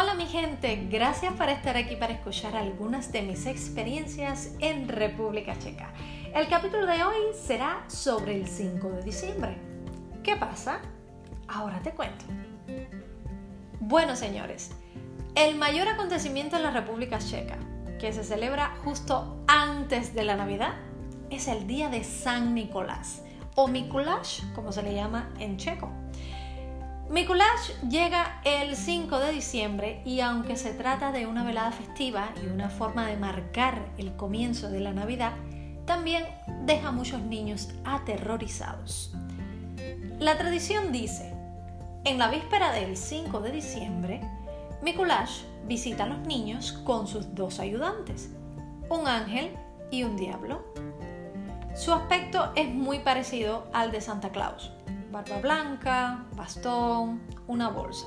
Hola mi gente, gracias por estar aquí para escuchar algunas de mis experiencias en República Checa. El capítulo de hoy será sobre el 5 de diciembre. ¿Qué pasa? Ahora te cuento. Bueno señores, el mayor acontecimiento en la República Checa, que se celebra justo antes de la Navidad, es el día de San Nicolás, o Mikuláš, como se le llama en checo. Mikuláš llega el 5 de diciembre y aunque se trata de una velada festiva y una forma de marcar el comienzo de la Navidad, también deja a muchos niños aterrorizados. La tradición dice, en la víspera del 5 de diciembre, Mikuláš visita a los niños con sus dos ayudantes, un ángel y un diablo. Su aspecto es muy parecido al de Santa Claus, barba blanca, bastón, una bolsa.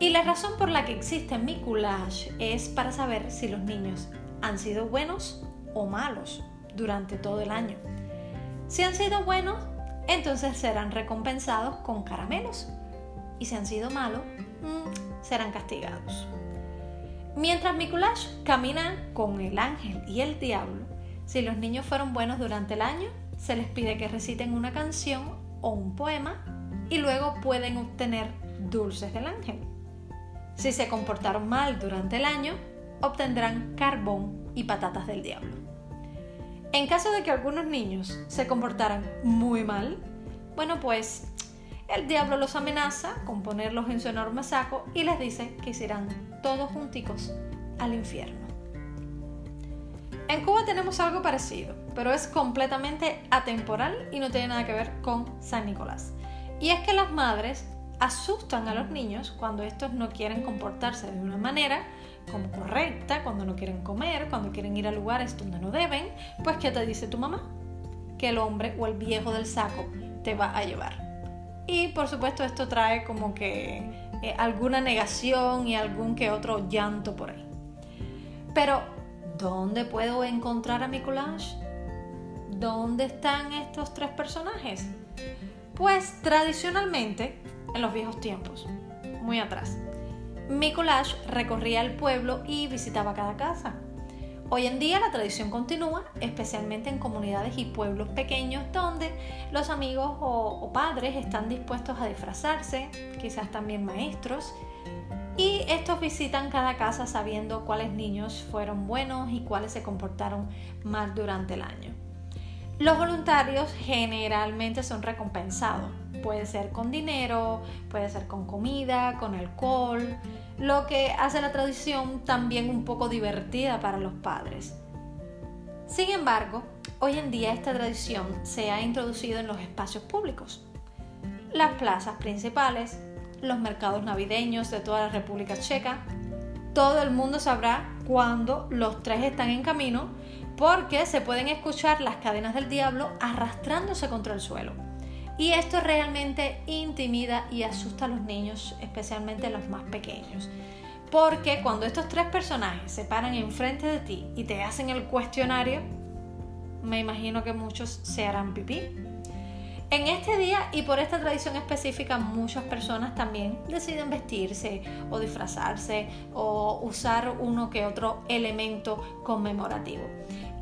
Y la razón por la que existe Mikuláš es para saber si los niños han sido buenos o malos durante todo el año. Si han sido buenos, entonces serán recompensados con caramelos. Y si han sido malos, mm, serán castigados. Mientras Mikuláš camina con el ángel y el diablo, si los niños fueron buenos durante el año, se les pide que reciten una canción o un poema y luego pueden obtener dulces del ángel. Si se comportaron mal durante el año, obtendrán carbón y patatas del diablo. En caso de que algunos niños se comportaran muy mal, bueno pues el diablo los amenaza con ponerlos en su enorme saco y les dice que irán todos junticos al infierno. En Cuba tenemos algo parecido, pero es completamente atemporal y no tiene nada que ver con San Nicolás. Y es que las madres asustan a los niños cuando estos no quieren comportarse de una manera como correcta, cuando no quieren comer, cuando quieren ir a lugares donde no deben, pues ¿qué te dice tu mamá? Que el hombre o el viejo del saco te va a llevar. Y por supuesto esto trae como que eh, alguna negación y algún que otro llanto por ahí. Pero ¿Dónde puedo encontrar a Mikuláš? ¿Dónde están estos tres personajes? Pues tradicionalmente, en los viejos tiempos, muy atrás, Mikuláš recorría el pueblo y visitaba cada casa. Hoy en día la tradición continúa, especialmente en comunidades y pueblos pequeños donde los amigos o padres están dispuestos a disfrazarse, quizás también maestros, y estos visitan cada casa sabiendo cuáles niños fueron buenos y cuáles se comportaron mal durante el año. Los voluntarios generalmente son recompensados. Puede ser con dinero, puede ser con comida, con alcohol, lo que hace la tradición también un poco divertida para los padres. Sin embargo, hoy en día esta tradición se ha introducido en los espacios públicos. Las plazas principales, los mercados navideños de toda la República Checa. Todo el mundo sabrá cuando los tres están en camino porque se pueden escuchar las cadenas del diablo arrastrándose contra el suelo. Y esto realmente intimida y asusta a los niños, especialmente los más pequeños. Porque cuando estos tres personajes se paran enfrente de ti y te hacen el cuestionario, me imagino que muchos se harán pipí en este día y por esta tradición específica muchas personas también deciden vestirse o disfrazarse o usar uno que otro elemento conmemorativo.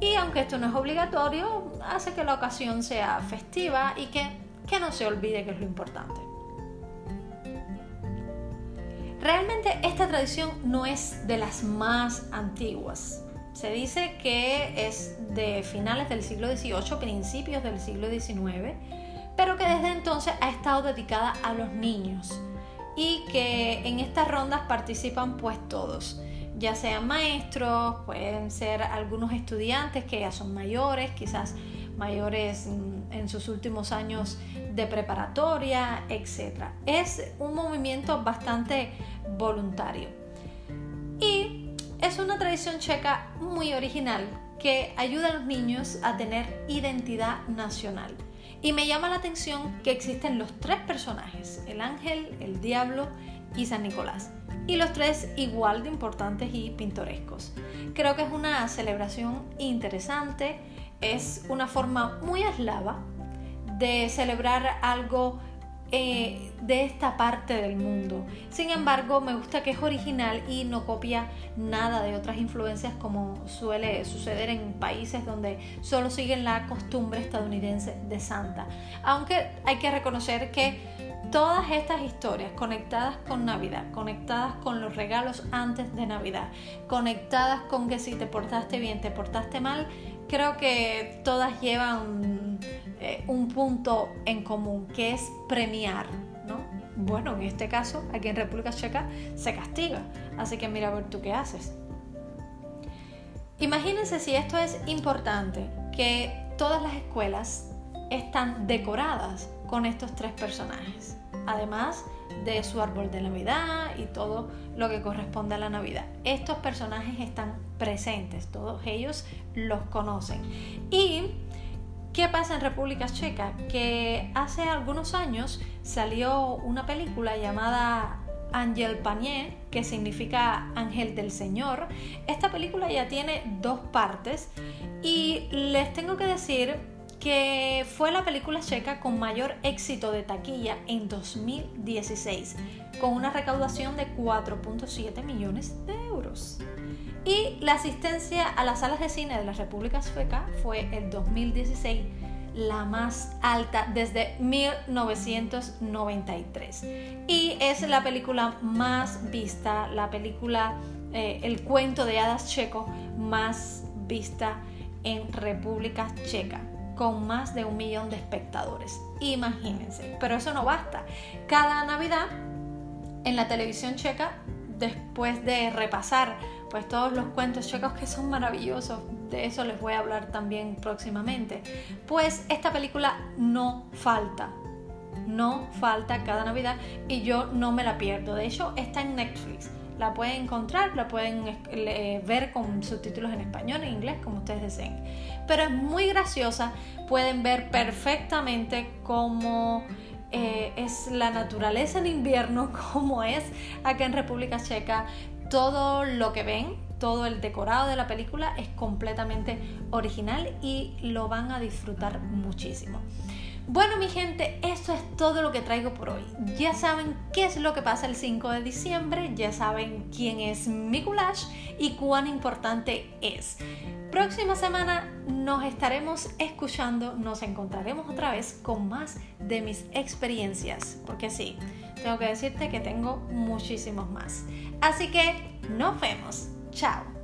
Y aunque esto no es obligatorio, hace que la ocasión sea festiva y que, que no se olvide que es lo importante. Realmente esta tradición no es de las más antiguas. Se dice que es de finales del siglo XVIII, principios del siglo XIX pero que desde entonces ha estado dedicada a los niños y que en estas rondas participan pues todos, ya sean maestros, pueden ser algunos estudiantes que ya son mayores, quizás mayores en sus últimos años de preparatoria, etc. Es un movimiento bastante voluntario. Y es una tradición checa muy original que ayuda a los niños a tener identidad nacional. Y me llama la atención que existen los tres personajes, el ángel, el diablo y San Nicolás. Y los tres igual de importantes y pintorescos. Creo que es una celebración interesante, es una forma muy eslava de celebrar algo eh, de esta parte del mundo. Sin embargo, me gusta que es original y no copia nada de otras influencias como suele suceder en países donde solo siguen la costumbre estadounidense de Santa. Aunque hay que reconocer que todas estas historias conectadas con Navidad, conectadas con los regalos antes de Navidad, conectadas con que si te portaste bien, te portaste mal, creo que todas llevan un punto en común, que es premiar, ¿no? Bueno, en este caso, aquí en República Checa se castiga, así que mira a ver tú qué haces. Imagínense si esto es importante, que todas las escuelas están decoradas con estos tres personajes, además de su árbol de Navidad y todo lo que corresponde a la Navidad. Estos personajes están presentes, todos ellos los conocen. ¿Y qué pasa en República Checa? Que hace algunos años salió una película llamada Angel Panier, que significa Ángel del Señor. Esta película ya tiene dos partes y les tengo que decir que fue la película checa con mayor éxito de taquilla en 2016, con una recaudación de 4.7 millones de euros. Y la asistencia a las salas de cine de la República Sueca fue en 2016 la más alta desde 1993. Y es la película más vista, la película, eh, el cuento de hadas checo más vista en República Checa con más de un millón de espectadores. Imagínense, pero eso no basta. Cada Navidad en la televisión checa, después de repasar pues todos los cuentos checos que son maravillosos, de eso les voy a hablar también próximamente, pues esta película no falta. No falta cada Navidad y yo no me la pierdo. De hecho, está en Netflix la pueden encontrar, la pueden ver con subtítulos en español, en inglés, como ustedes deseen. Pero es muy graciosa, pueden ver perfectamente cómo eh, es la naturaleza en invierno, cómo es acá en República Checa. Todo lo que ven, todo el decorado de la película es completamente original y lo van a disfrutar muchísimo. Bueno, mi gente, esto es todo lo que traigo por hoy. Ya saben qué es lo que pasa el 5 de diciembre, ya saben quién es Mikulash y cuán importante es. Próxima semana nos estaremos escuchando, nos encontraremos otra vez con más de mis experiencias, porque sí, tengo que decirte que tengo muchísimos más. Así que nos vemos. Chao.